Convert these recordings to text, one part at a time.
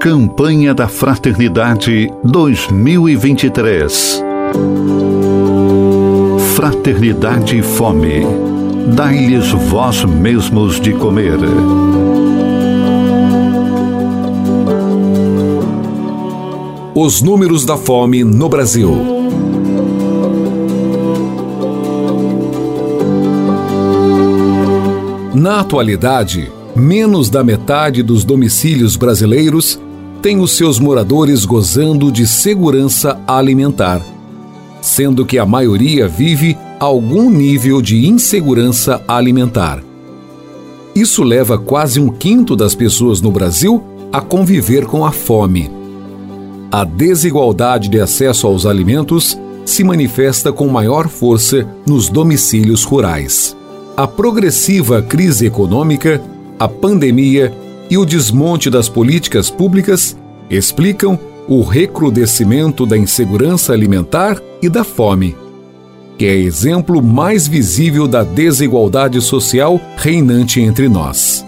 Campanha da Fraternidade 2023. Fraternidade e Fome. Dai-lhes vós mesmos de comer. Os números da fome no Brasil. Na atualidade, menos da metade dos domicílios brasileiros tem os seus moradores gozando de segurança alimentar, sendo que a maioria vive algum nível de insegurança alimentar. Isso leva quase um quinto das pessoas no Brasil a conviver com a fome. A desigualdade de acesso aos alimentos se manifesta com maior força nos domicílios rurais. A progressiva crise econômica, a pandemia e o desmonte das políticas públicas explicam o recrudescimento da insegurança alimentar e da fome, que é exemplo mais visível da desigualdade social reinante entre nós.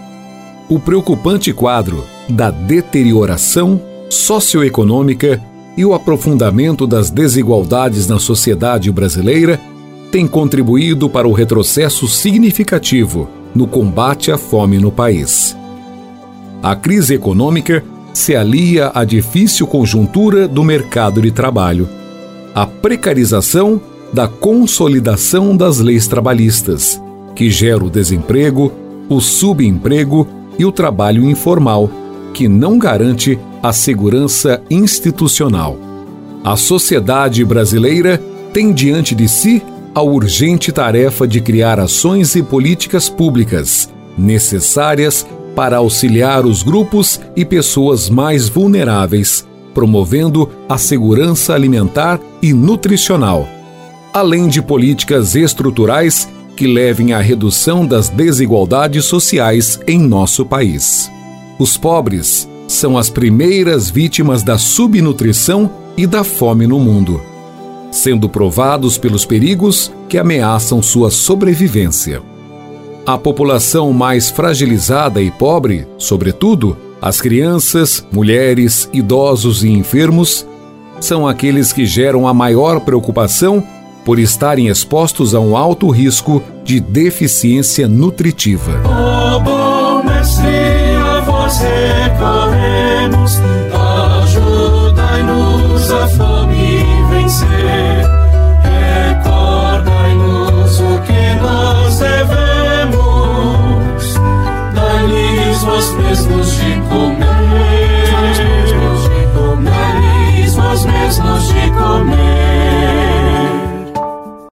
O preocupante quadro da deterioração socioeconômica e o aprofundamento das desigualdades na sociedade brasileira tem contribuído para o retrocesso significativo no combate à fome no país. A crise econômica se alia à difícil conjuntura do mercado de trabalho, à precarização da consolidação das leis trabalhistas, que gera o desemprego, o subemprego e o trabalho informal, que não garante a segurança institucional. A sociedade brasileira tem diante de si a urgente tarefa de criar ações e políticas públicas necessárias para auxiliar os grupos e pessoas mais vulneráveis, promovendo a segurança alimentar e nutricional, além de políticas estruturais que levem à redução das desigualdades sociais em nosso país. Os pobres são as primeiras vítimas da subnutrição e da fome no mundo, sendo provados pelos perigos que ameaçam sua sobrevivência. A população mais fragilizada e pobre, sobretudo, as crianças, mulheres, idosos e enfermos, são aqueles que geram a maior preocupação por estarem expostos a um alto risco de deficiência nutritiva. Oh, bom mestre, a nós mesmos de comer.